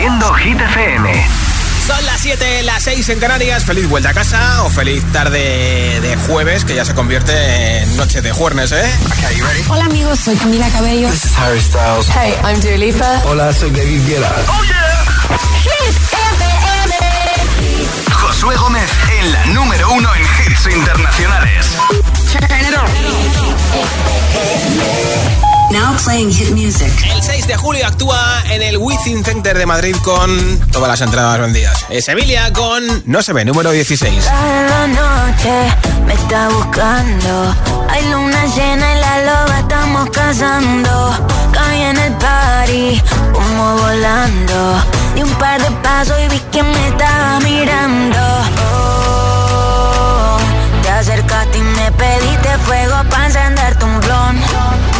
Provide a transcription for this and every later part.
haciendo Hit FM. Son las 7, las 6 en Canarias. Feliz vuelta a casa o feliz tarde de jueves, que ya se convierte en noche de jueves, ¿eh? Hola amigos, soy Camila Cabello. This is Harry Styles. Hey, I'm Dua Lipa. Hola, soy David Guetta. ¡Oh, yeah! Hit FM. Josué Gómez en la número uno en hits internacionales. Now playing hit music. El 6 de julio actúa en el Within Center de Madrid con todas las entradas vendidas. Es Emilia con No se ve, número 16. la noche me está buscando. Hay luna llena y la loba estamos cazando. Caí en el party, humo volando. Di un par de pasos y vi que me estaba mirando. Oh, te acercaste y me pediste fuego para blon.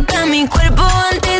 Disfruta mi cuerpo antes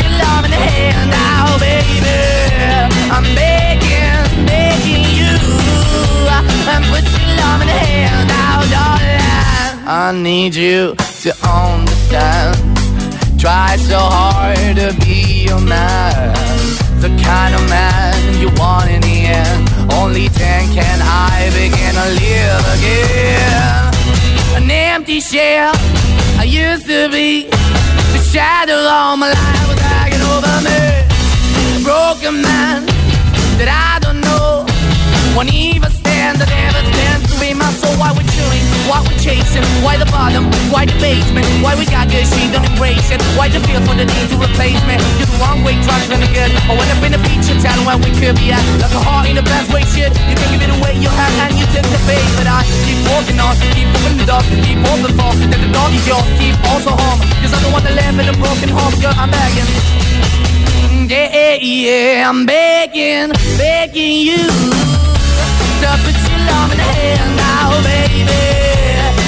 love in the hand now, baby. I'm begging, begging you. Uh, Put your I need you to understand. Try so hard to be your man, the kind of man you want in the end. Only then can I begin to live again. An empty shell I used to be. Shadow all my life was hanging over me. Broken man that I don't know. Won't even stand, that never stands to be my soul. Why we chewing? Why we chasing? Why the bottom? Why the basement? Why we got good, she don't embrace it? Why the feel for the need to replace me? You're the wrong way, trying to good. I went up in a feature town where we could be at. Like a heart in the best way, shit. You can give it away, you have, and you take the bait. But I keep walking on, keep moving the dog, keep open for. That the dog is yours, keep also home. Cause I'm the one that live in a broken home, girl, I'm begging. Yeah, yeah, yeah, I'm begging, begging you to put your love in the hand now, baby.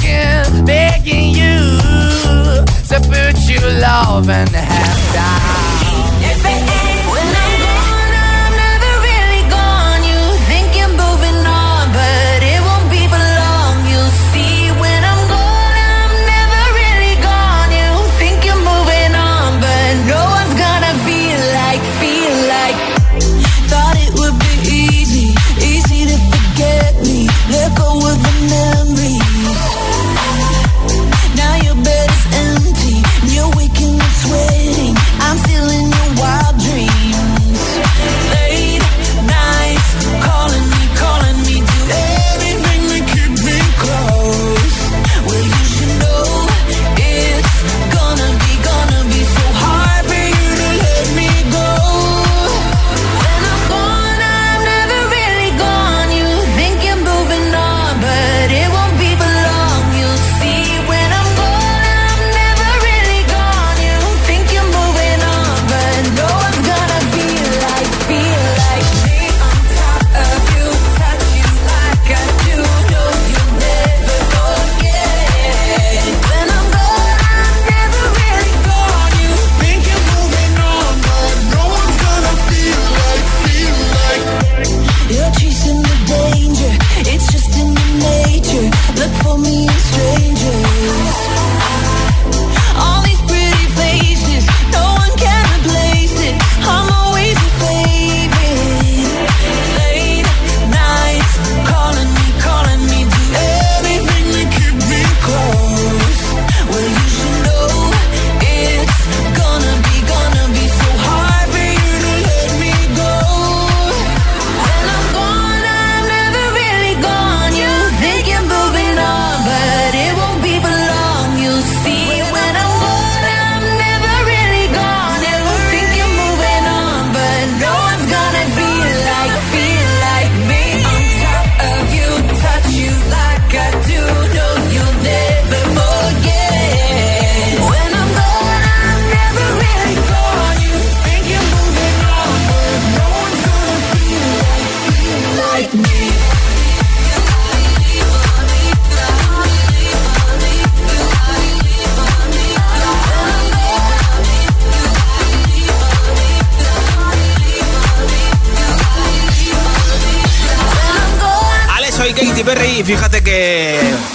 begging, begging you to put your love and half down.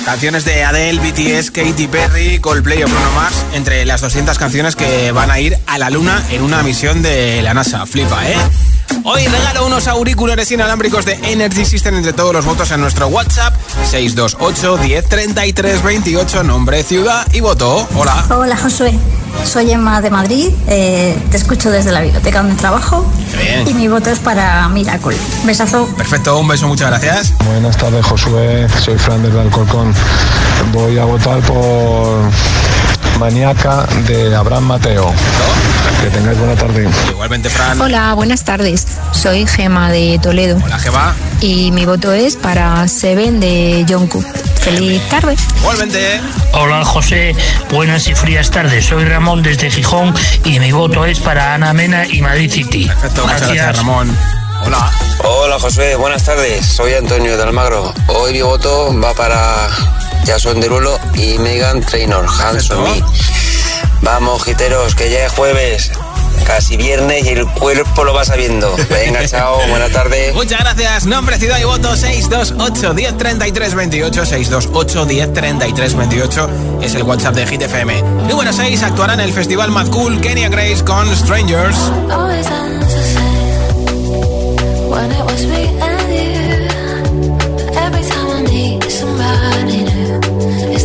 Canciones de Adele, BTS, Katy Perry, Coldplay o Bruno Mars, entre las 200 canciones que van a ir a la luna en una misión de la NASA. Flipa, ¿eh? Hoy regalo unos auriculares inalámbricos de Energy System entre todos los votos en nuestro WhatsApp 628 10 28, nombre, ciudad y voto. Hola. Hola Josué, soy Emma de Madrid, eh, te escucho desde la biblioteca donde trabajo bien. y mi voto es para Miracle. Besazo. Perfecto, un beso, muchas gracias. Buenas tardes, Josué. Soy Fran del Alcorcón. Voy a votar por Maníaca de Abraham Mateo. Que tengáis buena tarde. Igualmente, Fran. Hola, buenas tardes. Soy Gema de Toledo Hola, Jeva. y mi voto es para Seven de Jungkook. Feliz tarde. Igualmente. Hola José, buenas y frías tardes. Soy Ramón desde Gijón y mi voto es para Ana Mena y Madrid City. Perfecto, muchas gracias, Ramón. Hola. Hola Josué, buenas tardes. Soy Antonio de Almagro. Hoy mi voto va para Jason Derulo y Megan Trainor, Hands on Me. Vamos, giteros, que ya es jueves, casi viernes y el cuerpo lo va sabiendo. Venga, chao, buena tarde. Muchas gracias. Nombre, ciudad y voto 628 10 28. 628 10 28 es el WhatsApp de Hit FM. Y bueno, 6 actuará en el Festival Mad Cool Kenya Grace con Strangers.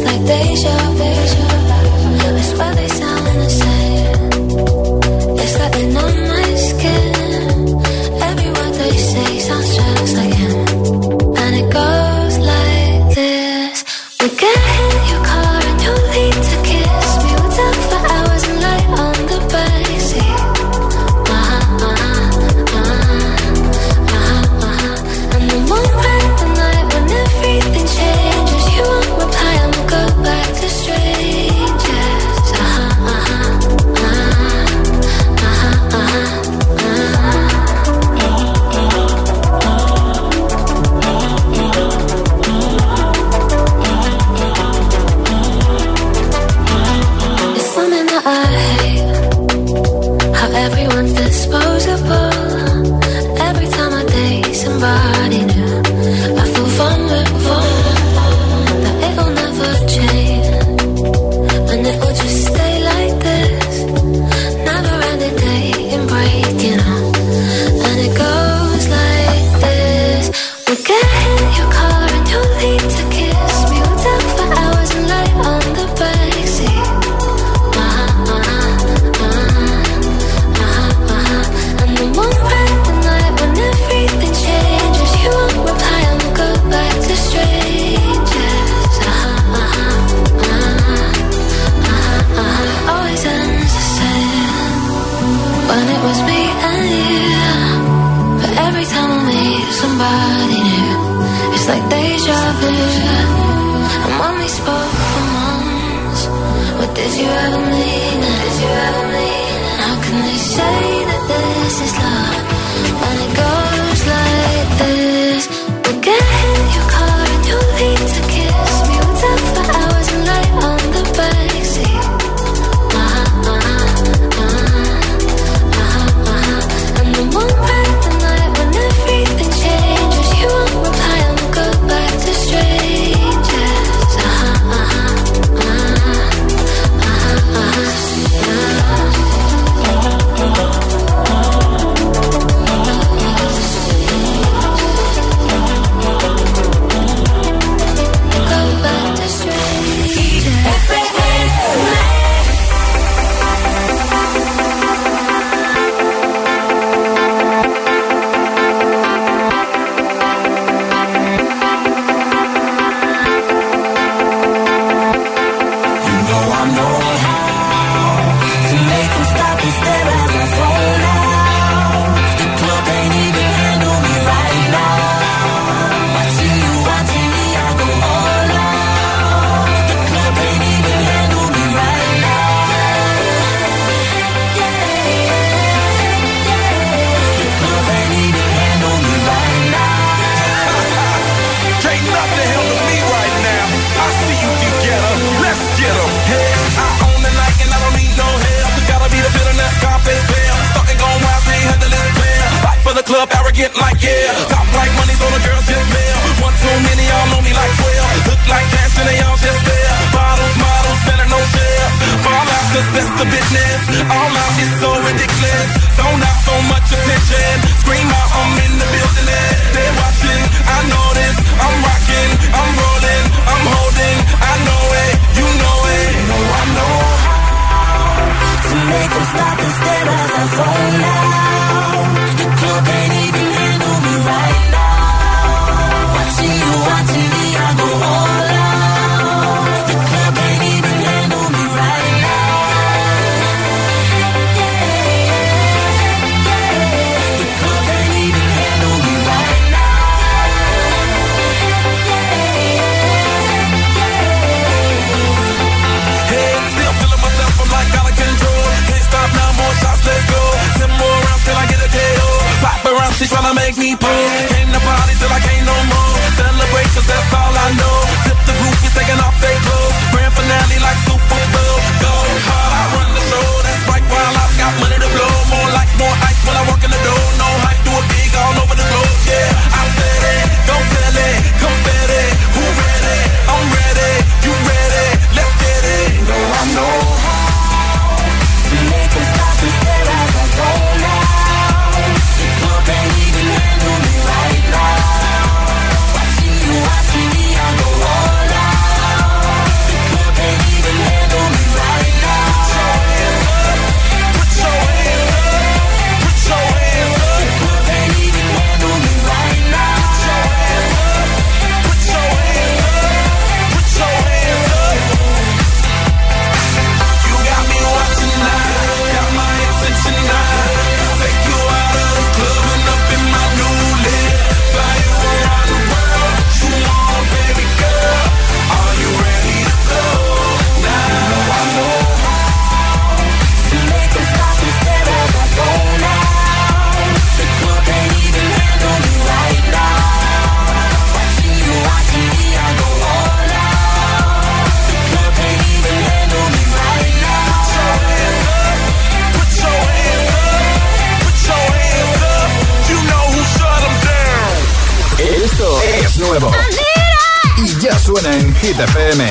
Like deja vu. I swear somebody new, it's like deja vu. When we spoke for months, what did you ever mean? Did you ever mean? How can they say that this is love the business. All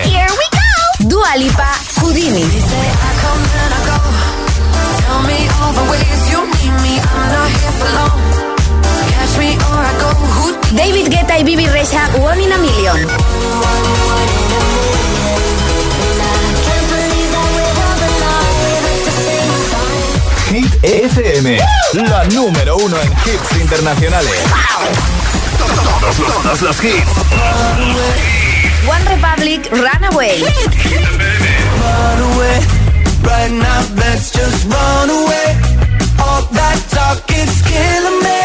Here we go. Dua Lipa, Houdini. David Guetta y Bibi Recha, One in a Million. Hit FM, la número uno en hits internacionales. Todos, todos los hits. One Republic Runaway. Run away, right now, let's just run away. All that talk is killing me.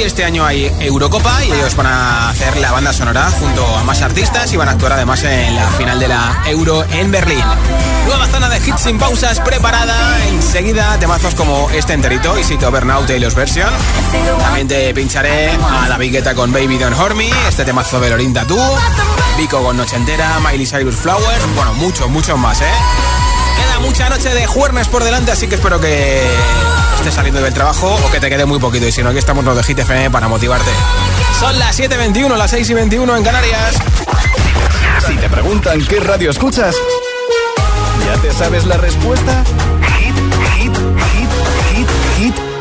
Este año hay Eurocopa y ellos van a hacer la banda sonora junto a más artistas y van a actuar además en la final de la Euro en Berlín. Nueva zona de hits sin pausas preparada. Enseguida temazos como este enterito, y Isito Burnout y los Version. También te pincharé a la Guetta con Baby Don't Hormy, este temazo de Lorinda Tú, Vico con Noche Entera, Miley Cyrus Flowers, bueno, muchos, muchos más, ¿eh? Mucha noche de jueves por delante, así que espero que estés saliendo del trabajo o que te quede muy poquito. Y si no, aquí estamos los de Hit para motivarte. Son las 7.21, las 6 y 21 en Canarias. Si te preguntan qué radio escuchas, ¿ya te sabes la respuesta?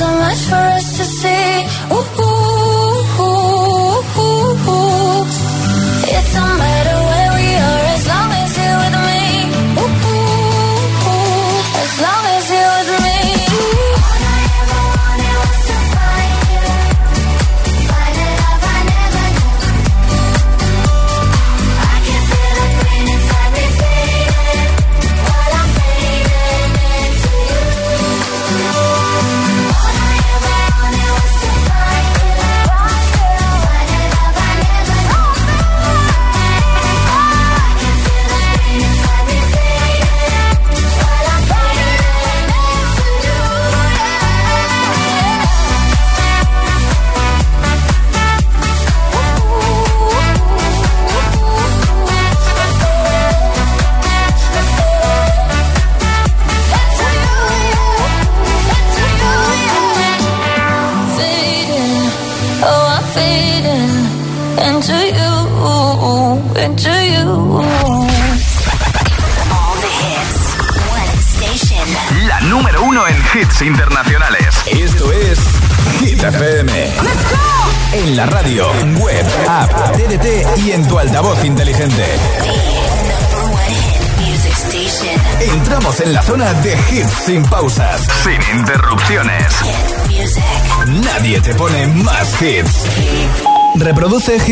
so much for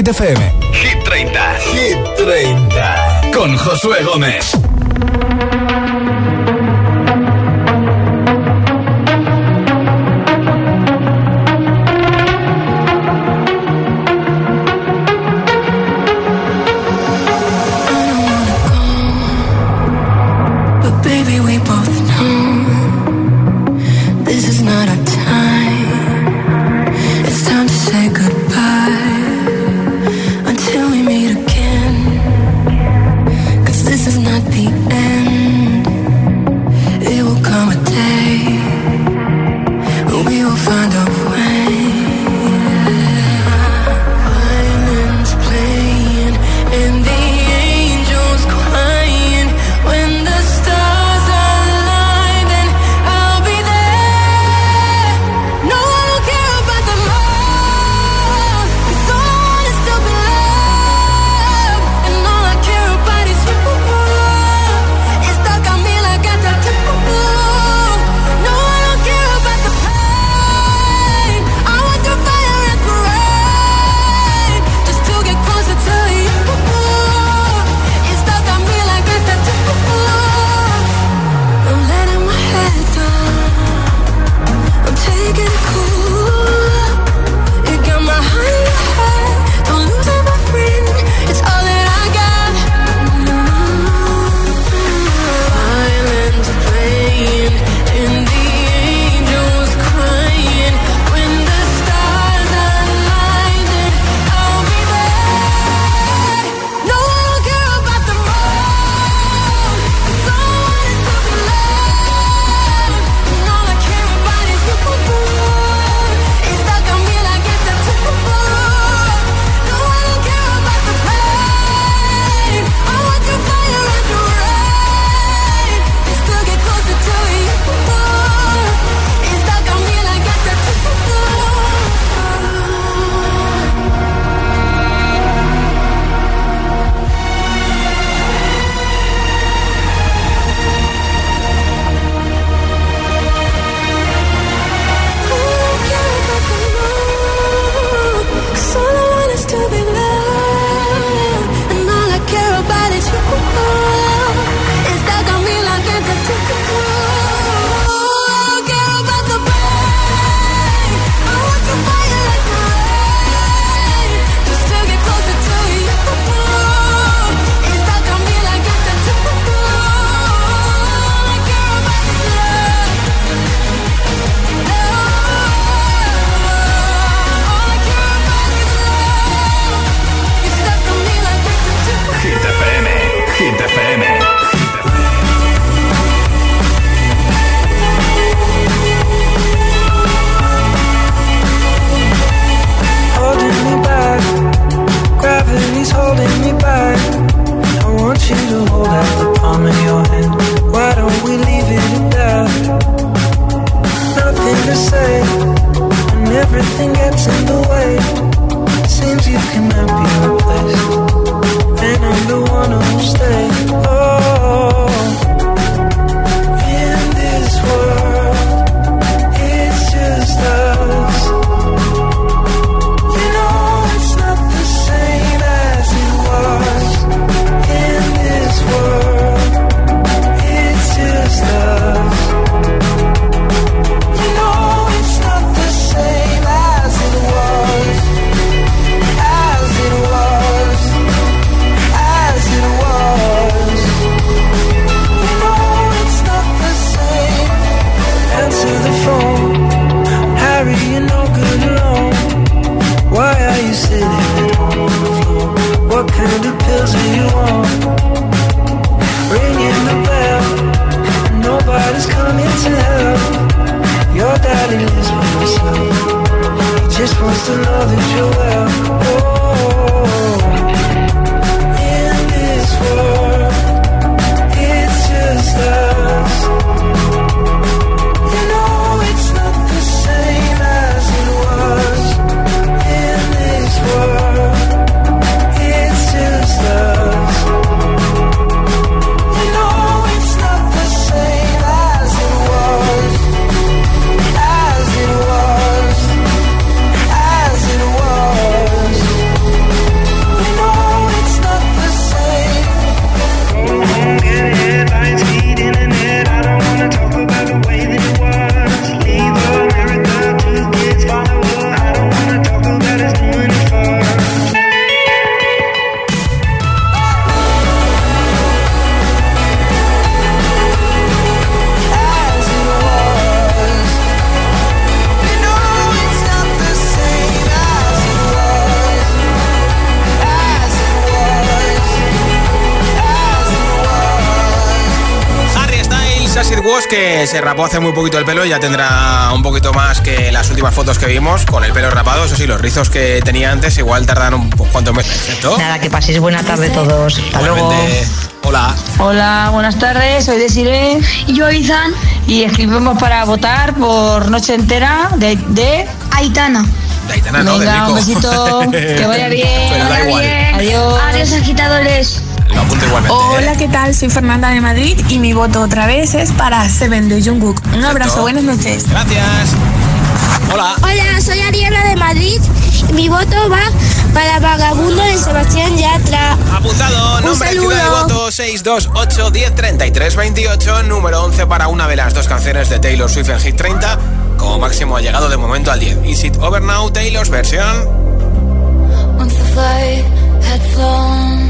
Hit FM. Hit 30. Hit 30. Con Josué Gómez. Se rapó hace muy poquito el pelo y ya tendrá un poquito más que las últimas fotos que vimos con el pelo rapado. Eso sí, los rizos que tenía antes igual tardan un poco cuantos meses. ¿cierto? Nada, que paséis buena tarde todos. Hasta luego. Hola. Hola, buenas tardes, soy Desiree. Y yo, Izan. Y escribimos para votar por Noche Entera de, de Aitana. De Aitana, no, de Venga, Nico. un besito, que vaya bien. Pero da igual. bien. Adiós. Adiós, agitadores. Lo apunto igualmente. Hola, ¿eh? ¿qué tal? Soy Fernanda de Madrid y mi voto otra vez es para Seven de Jungkook. Un abrazo, buenas noches. Gracias. Hola. Hola, soy Ariela de Madrid y mi voto va para Vagabundo de Sebastián Yatra. Apuntado, Un nombre, saludo. ciudad de voto 628 10 33 28, número 11 para una de las dos canciones de Taylor Swift en Hit 30. Como máximo ha llegado de momento al 10. Is it over now, Taylor's versión? Once the flight had flown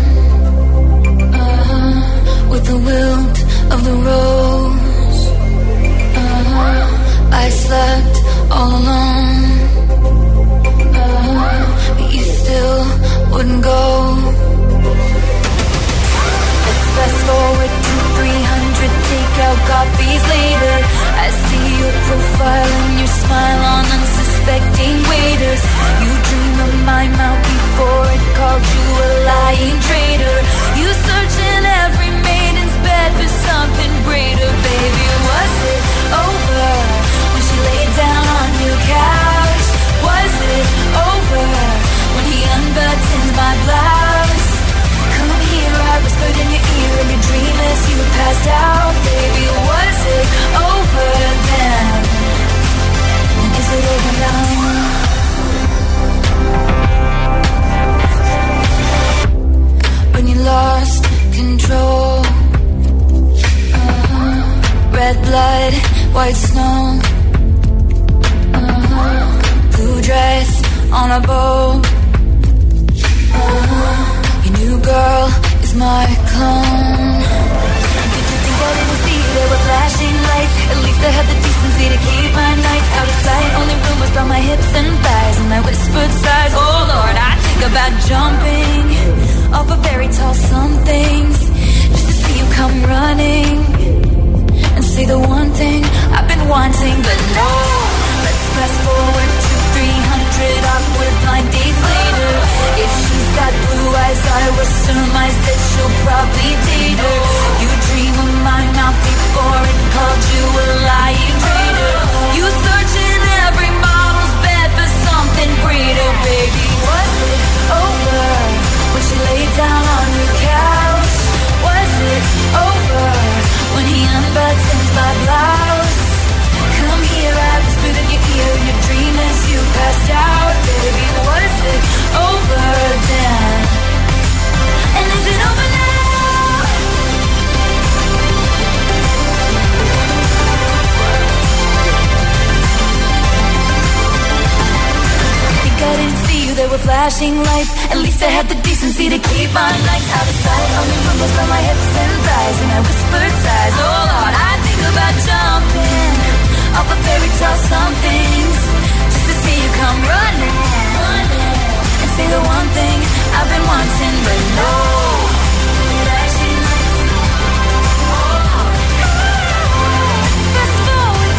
with the wilt of the rose, uh-huh, I slept all alone. Uh-huh, but you still wouldn't go. Let's fast forward to 300 takeout copies later. I see your profile and your smile on unsuspecting waiters. You dream of my mouth before it called you a lying traitor. You search in every for something greater, baby. Was it over when she laid down on your couch? Was it over when he unbuttoned my blouse? Come here, I whispered in your ear in your dream as you passed out, baby. Was it over then? Is it over now? When you lost control. Red blood, white snow, uh-huh. blue dress on a bow. Uh-huh. Your new girl is my clone. Did you think I didn't see there were flashing lights? At least I had the decency to keep my nights out of sight. Only rumors about my hips and thighs and my whispered sighs. Oh Lord, I think about jumping off of very tall somethings just to see you come running say the one thing I've been wanting, but no. Let's fast forward to 300 awkward blind dates later. If she's got blue eyes, I will surmise that she'll probably date her. You dream of my mouth before it called you a lying traitor. You search in every model's bed for something greater, baby. Was it over when she laid down on your couch? Was it over when he unbuttoned? hear your dream as you passed out. Baby, was it over then? And is it over now? Think I didn't see you, there were flashing lights. At least I had the decency to keep my lights out of sight. Only rumbles by my hips and thighs And I whispered sighs, oh Lord, I think about jumping off a fairy tale somethings just to see you come running, running and say the one thing I've been wanting, but no. Flashing lights. Fast forward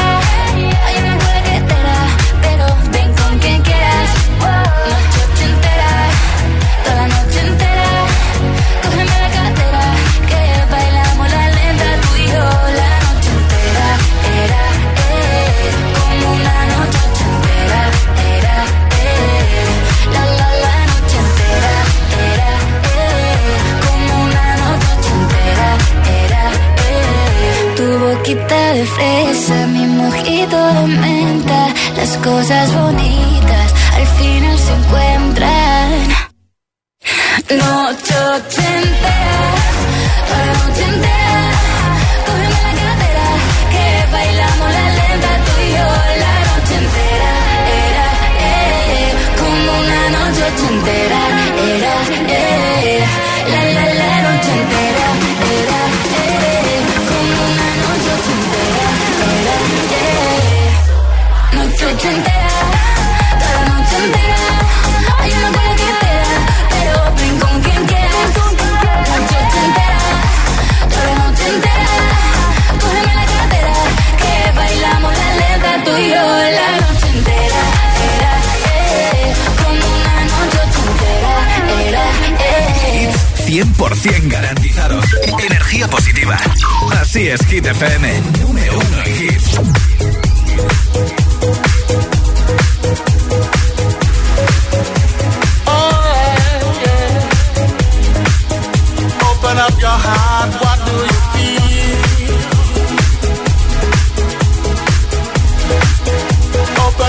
Boquita de fresa, mi mojito de menta. Las cosas bonitas al final se encuentran. Noche ochentera, entera. Noche ochentera, toda la noche entera. Hay una cola que te da, pero ven con quien quieras. Noche ochentera, toda la noche entera. Cógeme la cartera, que bailamos la lenta tú y yo. La noche entera, era, eh, como una noche ochentera. Era, eh. 100% garantizados. Energía positiva. Así es, Hit FM. Número uno en hits.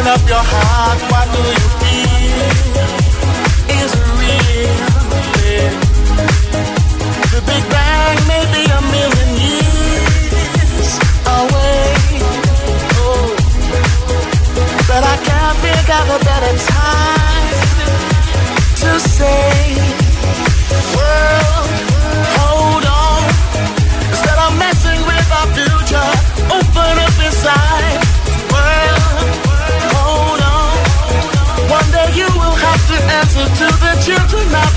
Open up your heart,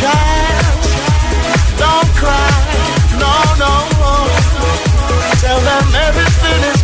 child, don't cry, no, no. Tell them everything is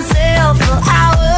myself for hours.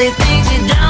say things you don't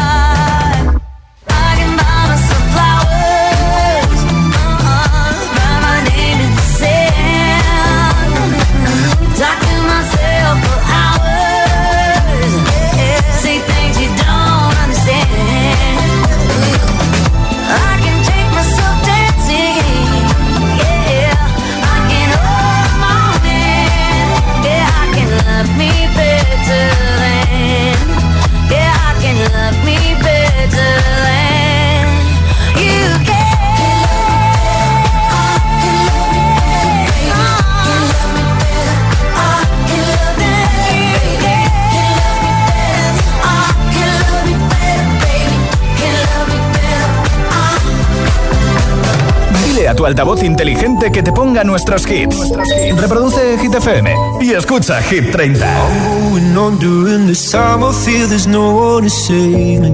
altavoz inteligente que te ponga nuestros hits. Reproduce Hit FM y escucha Hit 30. I'm going on during this time, feel there's no one to me.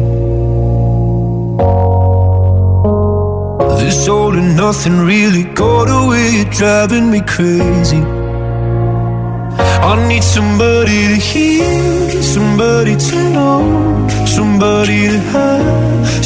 This all and nothing really got away, you're driving me crazy. I need somebody to hear, somebody to know, somebody to have.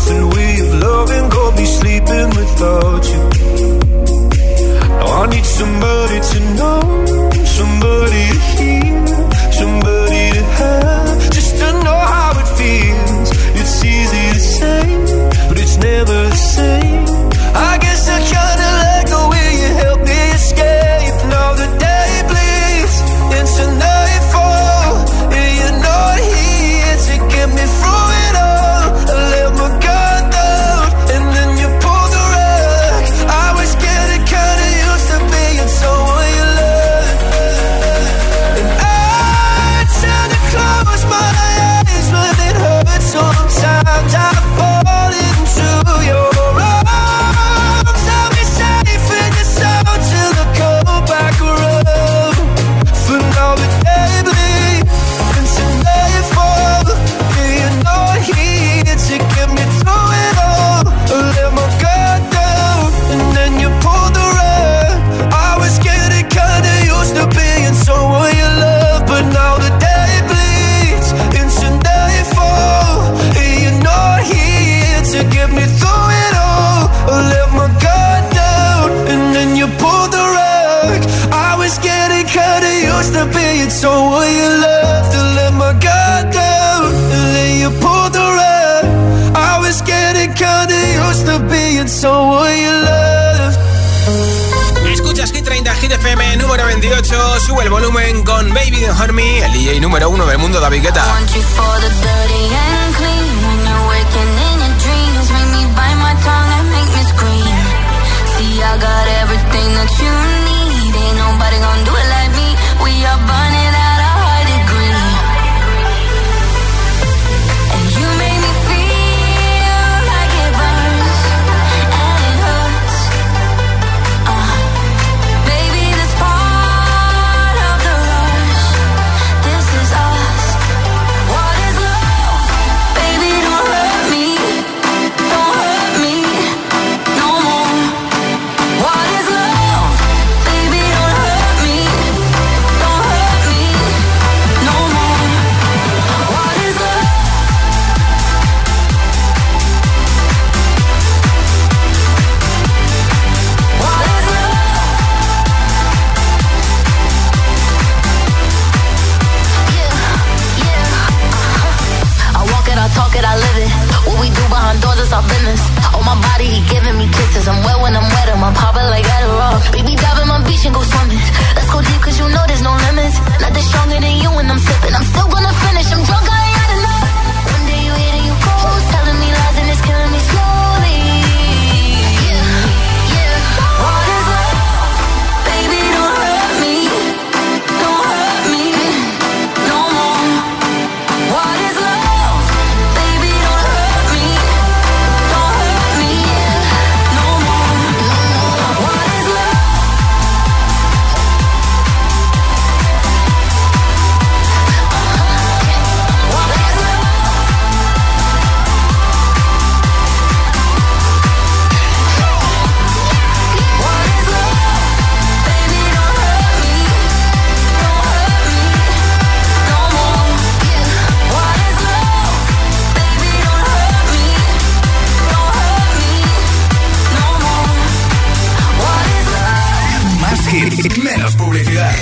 nothing we've loving. Go be sleeping without you.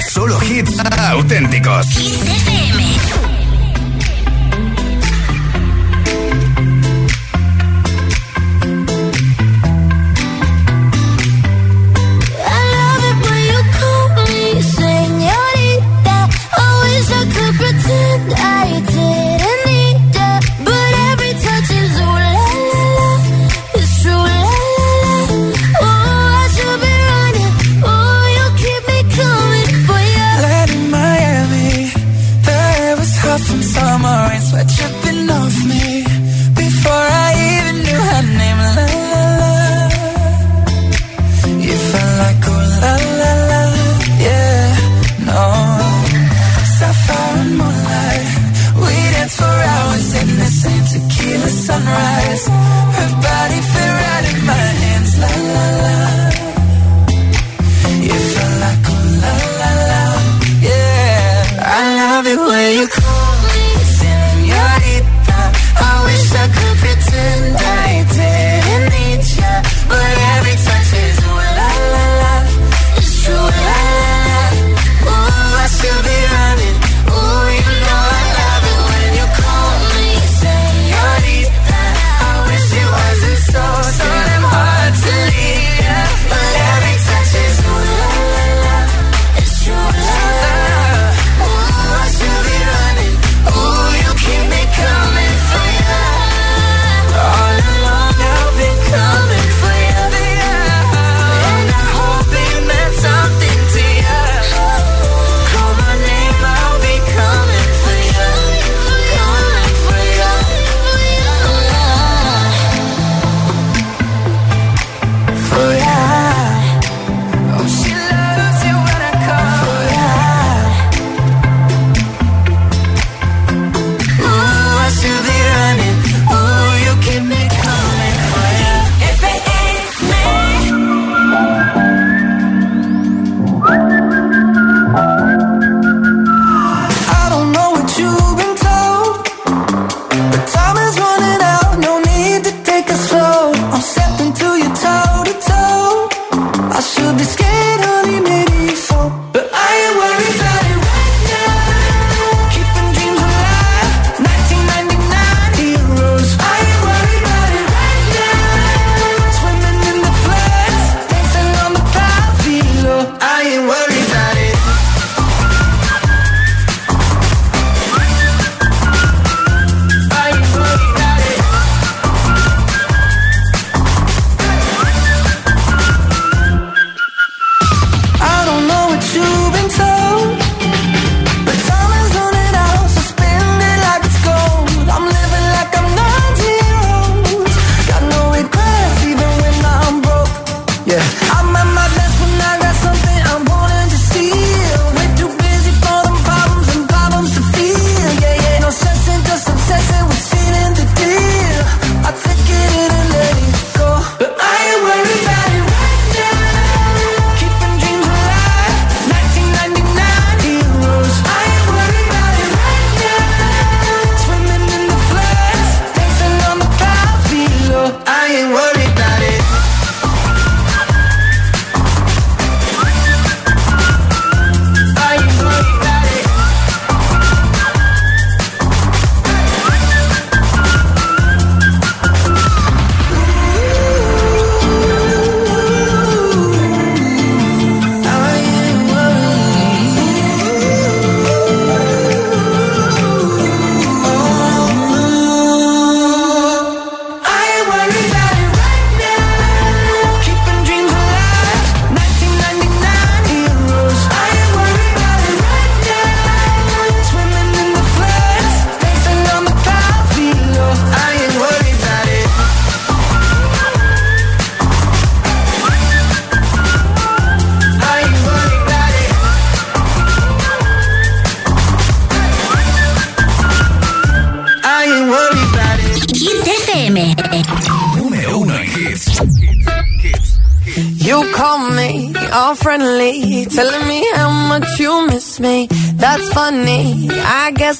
Solo hits auténticos. Hit FM.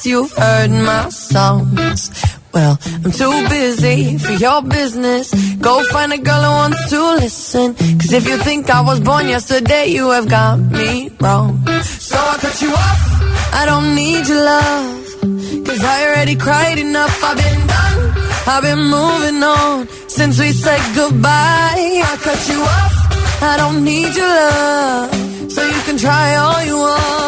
You've heard my songs. Well, I'm too busy for your business. Go find a girl who wants to listen. Cause if you think I was born yesterday, you have got me wrong. So I cut you off. I don't need your love. Cause I already cried enough. I've been done. I've been moving on since we said goodbye. I cut you off. I don't need your love. So you can try all you want.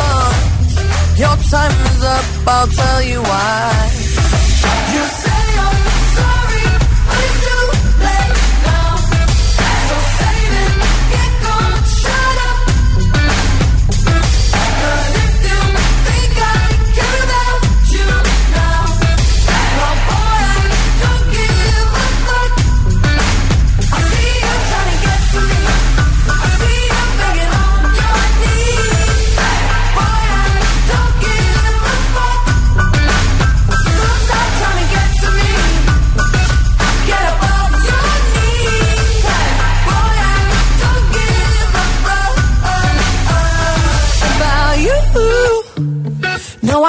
Your time is up. I'll tell you why. You